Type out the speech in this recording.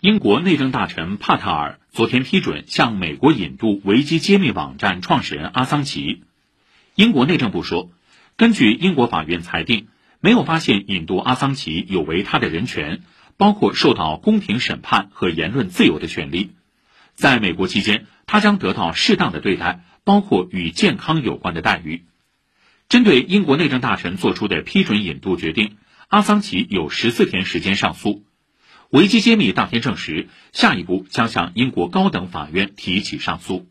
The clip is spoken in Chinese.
英国内政大臣帕特尔昨天批准向美国引渡维基揭秘网站创始人阿桑奇。英国内政部说，根据英国法院裁定，没有发现引渡阿桑奇有违他的人权，包括受到公平审判和言论自由的权利。在美国期间，他将得到适当的对待，包括与健康有关的待遇。针对英国内政大臣作出的批准引渡决定，阿桑奇有十四天时间上诉。维基揭秘当天证实，下一步将向英国高等法院提起上诉。